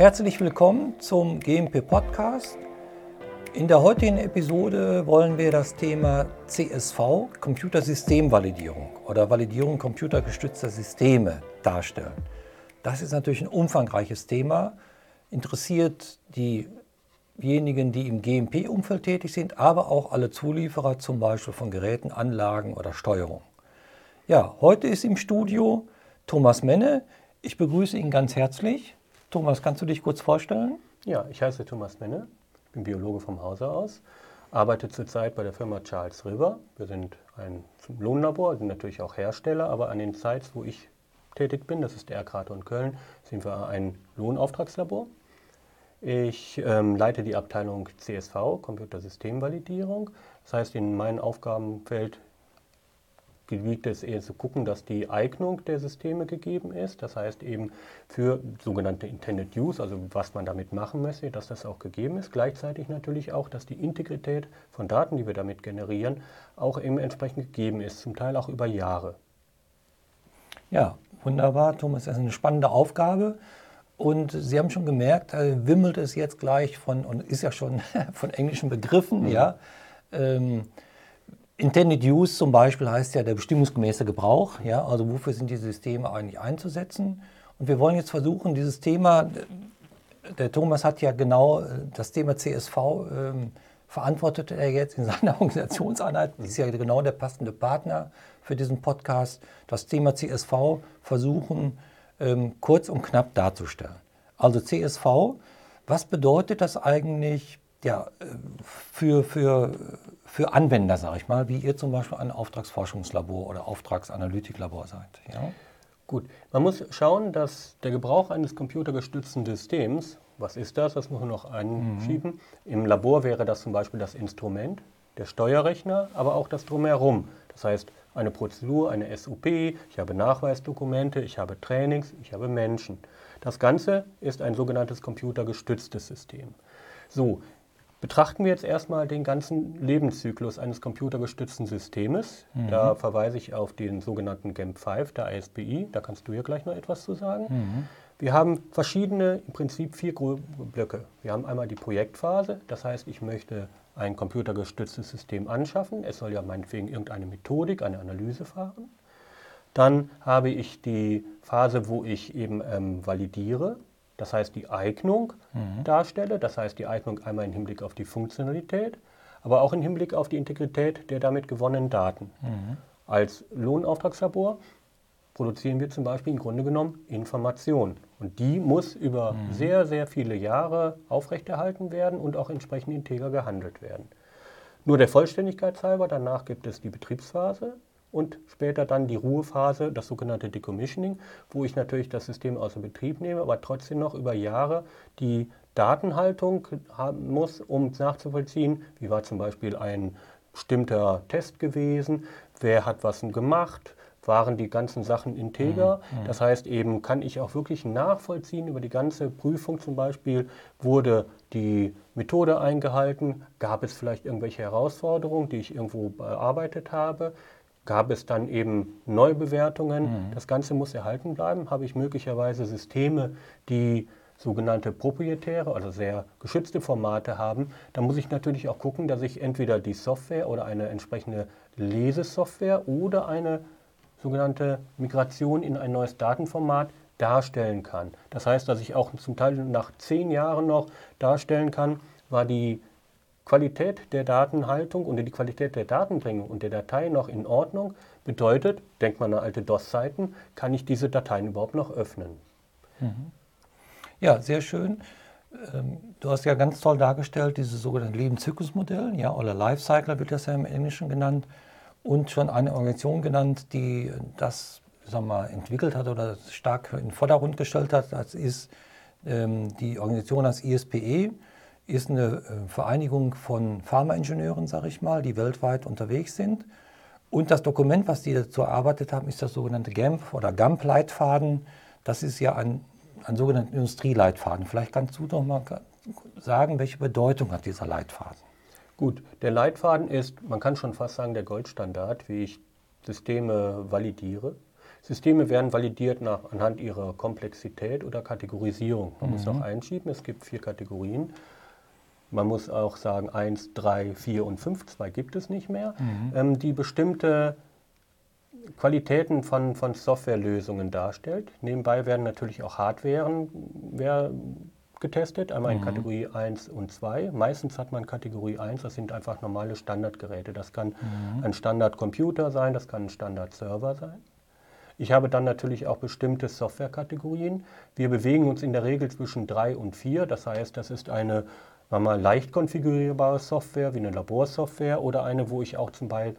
Herzlich willkommen zum GMP Podcast. In der heutigen Episode wollen wir das Thema CSV, Computersystemvalidierung oder Validierung computergestützter Systeme darstellen. Das ist natürlich ein umfangreiches Thema, interessiert diejenigen, die im GMP-Umfeld tätig sind, aber auch alle Zulieferer, zum Beispiel von Geräten, Anlagen oder Steuerung. Ja, heute ist im Studio Thomas Menne. Ich begrüße ihn ganz herzlich. Thomas, kannst du dich kurz vorstellen? Ja, ich heiße Thomas Menne, bin Biologe vom Hause aus, arbeite zurzeit bei der Firma Charles River. Wir sind ein Lohnlabor, sind natürlich auch Hersteller, aber an den Sites, wo ich tätig bin, das ist der Erkrater und Köln, sind wir ein Lohnauftragslabor. Ich ähm, leite die Abteilung CSV, Computersystemvalidierung. Das heißt, in meinem Aufgabenfeld liegt es eher zu gucken, dass die Eignung der Systeme gegeben ist. Das heißt eben für sogenannte Intended Use, also was man damit machen möchte, dass das auch gegeben ist. Gleichzeitig natürlich auch, dass die Integrität von Daten, die wir damit generieren, auch eben entsprechend gegeben ist, zum Teil auch über Jahre. Ja, wunderbar, Thomas. Das ist eine spannende Aufgabe. Und Sie haben schon gemerkt, äh, wimmelt es jetzt gleich von, und ist ja schon von englischen Begriffen, mhm. ja. Ähm, Intended Use zum Beispiel heißt ja der bestimmungsgemäße Gebrauch. Ja? Also wofür sind diese Systeme eigentlich einzusetzen? Und wir wollen jetzt versuchen, dieses Thema, der Thomas hat ja genau äh, das Thema CSV ähm, verantwortet er jetzt in seiner Organisationseinheit, ist ja genau der passende Partner für diesen Podcast, das Thema CSV versuchen ähm, kurz und knapp darzustellen. Also CSV, was bedeutet das eigentlich ja, äh, für, für für Anwender, sage ich mal, wie ihr zum Beispiel ein Auftragsforschungslabor oder Auftragsanalytiklabor seid. Ja? Gut, man muss schauen, dass der Gebrauch eines computergestützten Systems, was ist das, das muss man noch einschieben. Mhm. Im Labor wäre das zum Beispiel das Instrument, der Steuerrechner, aber auch das Drumherum. Das heißt, eine Prozedur, eine SUP, ich habe Nachweisdokumente, ich habe Trainings, ich habe Menschen. Das Ganze ist ein sogenanntes computergestütztes System. So, Betrachten wir jetzt erstmal den ganzen Lebenszyklus eines computergestützten Systems. Mhm. Da verweise ich auf den sogenannten GAMP5 der ISPI. Da kannst du ja gleich noch etwas zu sagen. Mhm. Wir haben verschiedene, im Prinzip vier Blöcke. Wir haben einmal die Projektphase, das heißt, ich möchte ein computergestütztes System anschaffen. Es soll ja meinetwegen irgendeine Methodik, eine Analyse fahren. Dann habe ich die Phase, wo ich eben ähm, validiere das heißt die Eignung mhm. darstelle, das heißt die Eignung einmal im Hinblick auf die Funktionalität, aber auch im Hinblick auf die Integrität der damit gewonnenen Daten. Mhm. Als Lohnauftragslabor produzieren wir zum Beispiel im Grunde genommen Information. Und die muss über mhm. sehr, sehr viele Jahre aufrechterhalten werden und auch entsprechend integer gehandelt werden. Nur der Vollständigkeit halber, danach gibt es die Betriebsphase, und später dann die Ruhephase, das sogenannte Decommissioning, wo ich natürlich das System außer Betrieb nehme, aber trotzdem noch über Jahre die Datenhaltung haben muss, um nachzuvollziehen, wie war zum Beispiel ein bestimmter Test gewesen, wer hat was gemacht, waren die ganzen Sachen integer. Mhm, mhm. Das heißt eben, kann ich auch wirklich nachvollziehen über die ganze Prüfung zum Beispiel, wurde die Methode eingehalten, gab es vielleicht irgendwelche Herausforderungen, die ich irgendwo bearbeitet habe, gab es dann eben Neubewertungen. Mhm. Das Ganze muss erhalten bleiben. Habe ich möglicherweise Systeme, die sogenannte proprietäre, also sehr geschützte Formate haben, dann muss ich natürlich auch gucken, dass ich entweder die Software oder eine entsprechende Lesesoftware oder eine sogenannte Migration in ein neues Datenformat darstellen kann. Das heißt, dass ich auch zum Teil nach zehn Jahren noch darstellen kann, war die Qualität der Datenhaltung und die Qualität der Datenbringung und der Datei noch in Ordnung, bedeutet, denkt man an alte DOS-Seiten, kann ich diese Dateien überhaupt noch öffnen. Mhm. Ja, sehr schön. Ähm, du hast ja ganz toll dargestellt, dieses sogenannte Lebenszyklusmodell, ja, oder Lifecycle wird das ja im Englischen genannt, und schon eine Organisation genannt, die das sagen wir entwickelt hat oder stark in den Vordergrund gestellt hat. Das ist ähm, die Organisation als ISPE ist eine äh, Vereinigung von Pharmaingenieuren, sage ich mal, die weltweit unterwegs sind. Und das Dokument, was die dazu erarbeitet haben, ist das sogenannte GAMP oder GAMP-Leitfaden. Das ist ja ein, ein sogenannter Industrieleitfaden. Vielleicht kannst du doch mal sagen, welche Bedeutung hat dieser Leitfaden? Gut, der Leitfaden ist, man kann schon fast sagen, der Goldstandard, wie ich Systeme validiere. Systeme werden validiert nach, anhand ihrer Komplexität oder Kategorisierung. Man mhm. muss noch einschieben, es gibt vier Kategorien. Man muss auch sagen, 1, 3, 4 und 5, zwei gibt es nicht mehr, mhm. ähm, die bestimmte Qualitäten von, von Softwarelösungen darstellt. Nebenbei werden natürlich auch Hardwaren getestet, einmal in mhm. Kategorie 1 und 2. Meistens hat man Kategorie 1, das sind einfach normale Standardgeräte. Das kann mhm. ein Standardcomputer sein, das kann ein Standardserver sein. Ich habe dann natürlich auch bestimmte Softwarekategorien. Wir bewegen uns in der Regel zwischen 3 und 4, das heißt, das ist eine mal leicht konfigurierbare Software wie eine Laborsoftware oder eine, wo ich auch zum Beispiel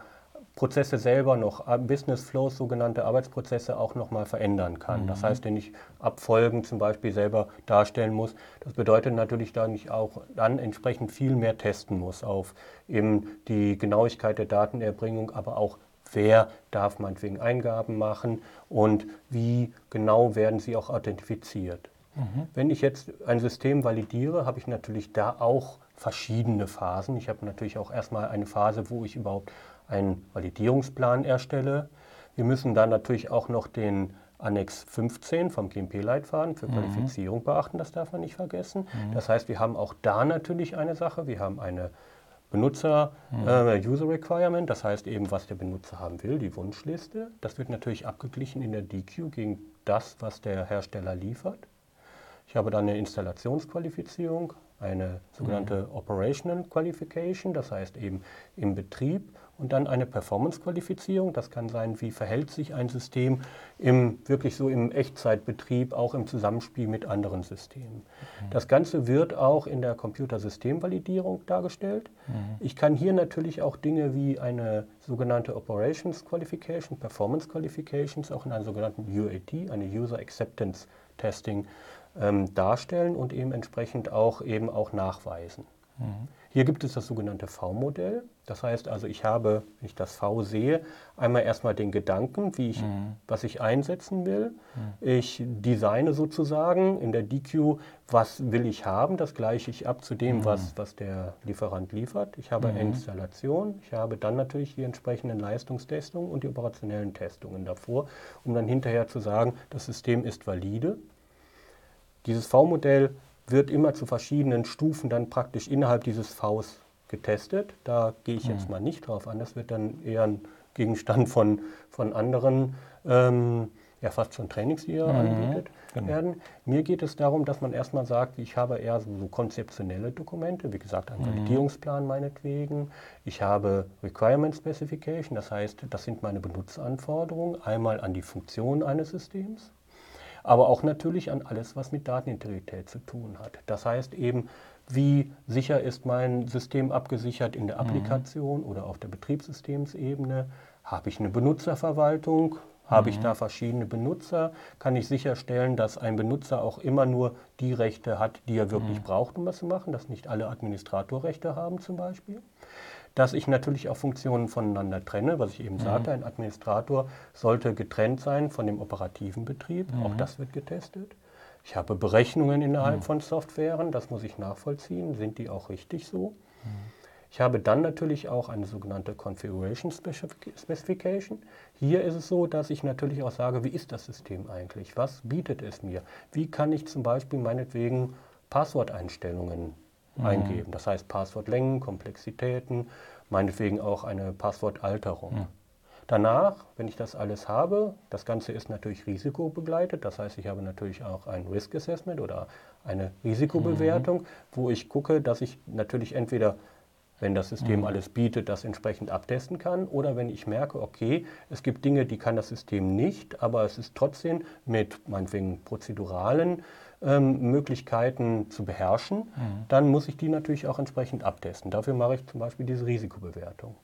Prozesse selber noch, äh, Business Flows, sogenannte Arbeitsprozesse auch nochmal verändern kann. Mhm. Das heißt, wenn ich Abfolgen zum Beispiel selber darstellen muss, das bedeutet natürlich, dass ich auch dann entsprechend viel mehr testen muss auf eben die Genauigkeit der Datenerbringung, aber auch wer darf meinetwegen Eingaben machen und wie genau werden sie auch authentifiziert. Mhm. Wenn ich jetzt ein System validiere, habe ich natürlich da auch verschiedene Phasen. Ich habe natürlich auch erstmal eine Phase, wo ich überhaupt einen Validierungsplan erstelle. Wir müssen dann natürlich auch noch den Annex 15 vom GMP-Leitfaden für mhm. Qualifizierung beachten, das darf man nicht vergessen. Mhm. Das heißt, wir haben auch da natürlich eine Sache, wir haben eine Benutzer mhm. äh, User Requirement, das heißt eben, was der Benutzer haben will, die Wunschliste. Das wird natürlich abgeglichen in der DQ gegen das, was der Hersteller liefert. Ich habe dann eine Installationsqualifizierung, eine sogenannte mhm. Operational Qualification, das heißt eben im Betrieb und dann eine Performance-Qualifizierung. Das kann sein, wie verhält sich ein System im, wirklich so im Echtzeitbetrieb, auch im Zusammenspiel mit anderen Systemen. Mhm. Das Ganze wird auch in der Computersystemvalidierung dargestellt. Mhm. Ich kann hier natürlich auch Dinge wie eine sogenannte Operations Qualification, Performance Qualifications, auch in einer sogenannten UAT, eine User Acceptance Testing, ähm, darstellen und eben entsprechend auch, eben auch nachweisen. Mhm. Hier gibt es das sogenannte V-Modell. Das heißt also, ich habe, wenn ich das V sehe, einmal erstmal den Gedanken, wie ich, mhm. was ich einsetzen will. Mhm. Ich designe sozusagen in der DQ, was will ich haben. Das gleiche ich ab zu dem, mhm. was, was der Lieferant liefert. Ich habe eine mhm. Installation. Ich habe dann natürlich die entsprechenden Leistungstestungen und die operationellen Testungen davor, um dann hinterher zu sagen, das System ist valide. Dieses V-Modell wird immer zu verschiedenen Stufen dann praktisch innerhalb dieses Vs getestet. Da gehe ich jetzt mhm. mal nicht drauf an. Das wird dann eher ein Gegenstand von, von anderen, ähm, ja fast schon Trainings, die ihr mhm. anbietet, genau. werden. Mir geht es darum, dass man erstmal sagt, ich habe eher so, so konzeptionelle Dokumente, wie gesagt, einen mhm. Validierungsplan meinetwegen. Ich habe Requirement Specification, das heißt, das sind meine Benutzeranforderungen, einmal an die Funktion eines Systems aber auch natürlich an alles, was mit Datenintegrität zu tun hat. Das heißt eben, wie sicher ist mein System abgesichert in der mhm. Applikation mhm. oder auf der Betriebssystemsebene? Habe ich eine Benutzerverwaltung? Habe mhm. ich da verschiedene Benutzer? Kann ich sicherstellen, dass ein Benutzer auch immer nur die Rechte hat, die er wirklich mhm. braucht, um was zu machen, dass nicht alle Administratorrechte haben zum Beispiel? Dass ich natürlich auch Funktionen voneinander trenne, was ich eben mhm. sagte, ein Administrator sollte getrennt sein von dem operativen Betrieb, mhm. auch das wird getestet. Ich habe Berechnungen innerhalb mhm. von Softwaren, das muss ich nachvollziehen, sind die auch richtig so? Mhm. Ich habe dann natürlich auch eine sogenannte Configuration Specification. Hier ist es so, dass ich natürlich auch sage, wie ist das System eigentlich? Was bietet es mir? Wie kann ich zum Beispiel meinetwegen Passworteinstellungen mhm. eingeben. Das heißt Passwortlängen, Komplexitäten, meinetwegen auch eine Passwortalterung. Mhm. Danach, wenn ich das alles habe, das Ganze ist natürlich risikobegleitet, das heißt, ich habe natürlich auch ein Risk Assessment oder eine Risikobewertung, mhm. wo ich gucke, dass ich natürlich entweder wenn das System mhm. alles bietet, das entsprechend abtesten kann. Oder wenn ich merke, okay, es gibt Dinge, die kann das System nicht, aber es ist trotzdem mit meinetwegen prozeduralen ähm, Möglichkeiten zu beherrschen, mhm. dann muss ich die natürlich auch entsprechend abtesten. Dafür mache ich zum Beispiel diese Risikobewertung.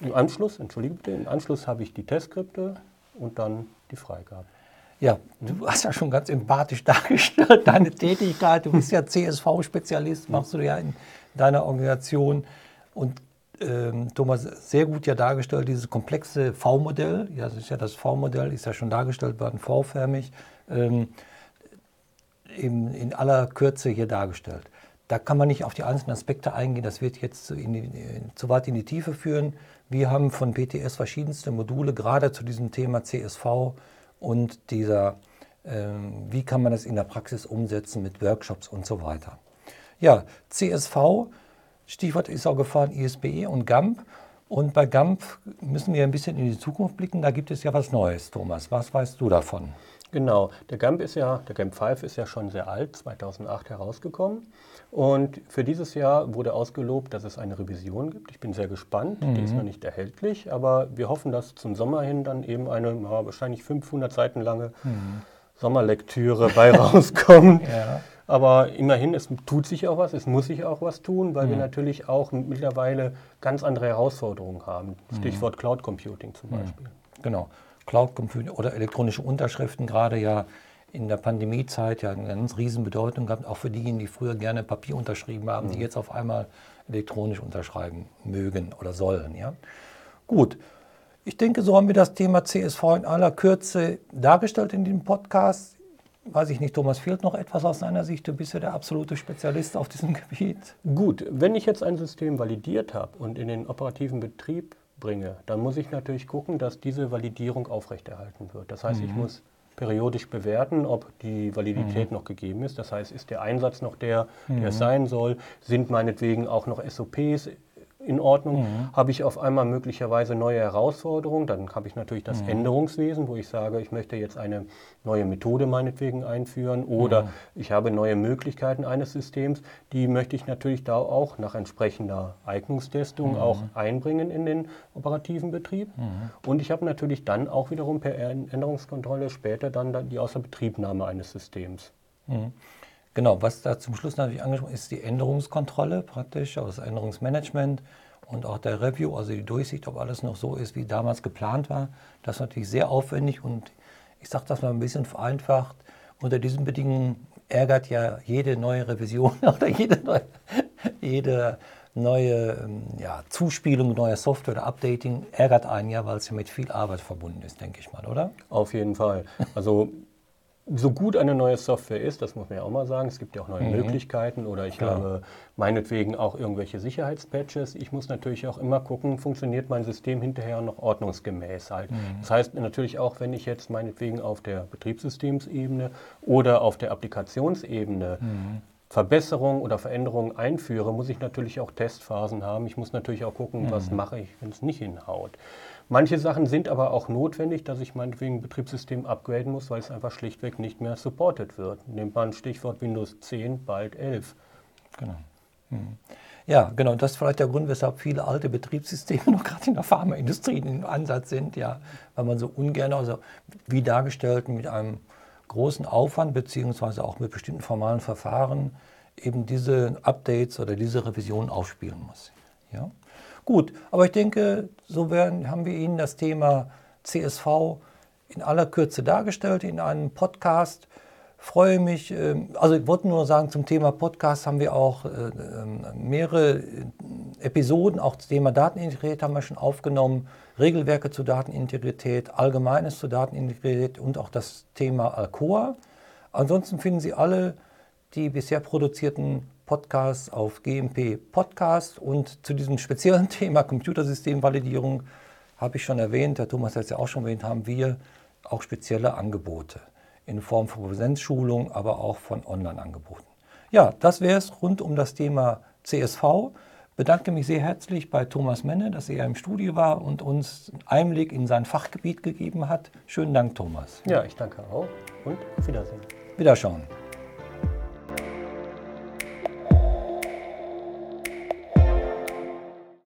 Im Anschluss, entschuldige bitte, im Anschluss habe ich die Testskripte und dann die Freigabe. Ja, du hast ja schon ganz empathisch dargestellt, deine Tätigkeit. Du bist ja CSV-Spezialist, machst du ja in deiner Organisation. Und ähm, Thomas sehr gut ja dargestellt, dieses komplexe V-Modell. Ja, das ist ja das V-Modell, ist ja schon dargestellt worden, V-förmig. Ähm, in, in aller Kürze hier dargestellt. Da kann man nicht auf die einzelnen Aspekte eingehen, das wird jetzt zu, die, zu weit in die Tiefe führen. Wir haben von PTS verschiedenste Module, gerade zu diesem Thema CSV und dieser, ähm, wie kann man das in der Praxis umsetzen mit Workshops und so weiter. Ja, CSV, Stichwort ist auch gefahren, ISBE und GAMP. Und bei GAMP müssen wir ein bisschen in die Zukunft blicken. Da gibt es ja was Neues, Thomas. Was weißt du davon? Genau, der GAMP ist ja, der GAMP 5 ist ja schon sehr alt, 2008 herausgekommen. Und für dieses Jahr wurde ausgelobt, dass es eine Revision gibt. Ich bin sehr gespannt. Mhm. Die ist noch nicht erhältlich, aber wir hoffen, dass zum Sommer hin dann eben eine ja, wahrscheinlich 500 Seiten lange mhm. Sommerlektüre bei rauskommt. ja. Aber immerhin, es tut sich auch was, es muss sich auch was tun, weil mhm. wir natürlich auch mittlerweile ganz andere Herausforderungen haben. Mhm. Stichwort Cloud Computing zum mhm. Beispiel. Genau. Cloud Computing oder elektronische Unterschriften, gerade ja in der Pandemiezeit ja eine ganz riesen Bedeutung gehabt, auch für diejenigen, die früher gerne Papier unterschrieben haben, mhm. die jetzt auf einmal elektronisch unterschreiben mögen oder sollen. Ja? Gut, ich denke, so haben wir das Thema CSV in aller Kürze dargestellt in dem Podcast. Weiß ich nicht, Thomas, fehlt noch etwas aus seiner Sicht? Du bist ja der absolute Spezialist auf diesem Gebiet. Gut, wenn ich jetzt ein System validiert habe und in den operativen Betrieb bringe, dann muss ich natürlich gucken, dass diese Validierung aufrechterhalten wird. Das heißt, mhm. ich muss periodisch bewerten, ob die Validität mhm. noch gegeben ist. Das heißt, ist der Einsatz noch der, der mhm. es sein soll? Sind meinetwegen auch noch SOPs in Ordnung, mhm. habe ich auf einmal möglicherweise neue Herausforderungen. Dann habe ich natürlich das mhm. Änderungswesen, wo ich sage, ich möchte jetzt eine neue Methode meinetwegen einführen oder mhm. ich habe neue Möglichkeiten eines Systems. Die möchte ich natürlich da auch nach entsprechender Eignungstestung mhm. auch einbringen in den operativen Betrieb. Mhm. Und ich habe natürlich dann auch wiederum per Änderungskontrolle später dann die Außerbetriebnahme eines Systems. Genau, was da zum Schluss natürlich angesprochen ist, die Änderungskontrolle praktisch, also das Änderungsmanagement und auch der Review, also die Durchsicht, ob alles noch so ist, wie damals geplant war. Das ist natürlich sehr aufwendig und ich sage das mal ein bisschen vereinfacht. Unter diesen Bedingungen ärgert ja jede neue Revision oder jede neue, jede neue ähm, ja, Zuspielung neuer Software oder Updating ärgert einen ja, weil es ja mit viel Arbeit verbunden ist, denke ich mal, oder? Auf jeden Fall. Also so gut eine neue Software ist, das muss man ja auch mal sagen, es gibt ja auch neue mhm. Möglichkeiten oder ich Klar. habe meinetwegen auch irgendwelche Sicherheitspatches. Ich muss natürlich auch immer gucken, funktioniert mein System hinterher noch ordnungsgemäß halt. Mhm. Das heißt natürlich auch, wenn ich jetzt meinetwegen auf der Betriebssystemsebene oder auf der Applikationsebene mhm. Verbesserungen oder Veränderungen einführe, muss ich natürlich auch Testphasen haben. Ich muss natürlich auch gucken, was mhm. mache ich, wenn es nicht hinhaut. Manche Sachen sind aber auch notwendig, dass ich meinetwegen ein Betriebssystem upgraden muss, weil es einfach schlichtweg nicht mehr supported wird. Nehmt mal ein Stichwort Windows 10, bald 11. Genau. Mhm. Ja, genau. Das ist vielleicht der Grund, weshalb viele alte Betriebssysteme noch gerade in der Pharmaindustrie im Ansatz sind, ja, weil man so ungern, also wie dargestellt, mit einem großen Aufwand beziehungsweise auch mit bestimmten formalen Verfahren eben diese Updates oder diese Revision aufspielen muss. Ja? Gut, aber ich denke, so werden, haben wir Ihnen das Thema CSV in aller Kürze dargestellt in einem Podcast. Freue mich, ähm, also ich wollte nur sagen, zum Thema Podcast haben wir auch äh, ähm, mehrere Episoden, auch zum Thema Datenintegrität haben wir schon aufgenommen, Regelwerke zur Datenintegrität, Allgemeines zur Datenintegrität und auch das Thema Alcoa. Ansonsten finden Sie alle die bisher produzierten Podcasts auf GMP Podcast und zu diesem speziellen Thema Computersystemvalidierung habe ich schon erwähnt, der Thomas hat es ja auch schon erwähnt, haben wir auch spezielle Angebote in Form von Präsenzschulung, aber auch von Online-Angeboten. Ja, das wäre es rund um das Thema CSV. Bedanke mich sehr herzlich bei Thomas Menne, dass er im Studio war und uns Einblick in sein Fachgebiet gegeben hat. Schönen Dank, Thomas. Ja, ich danke auch und auf Wiedersehen. Wiederschauen.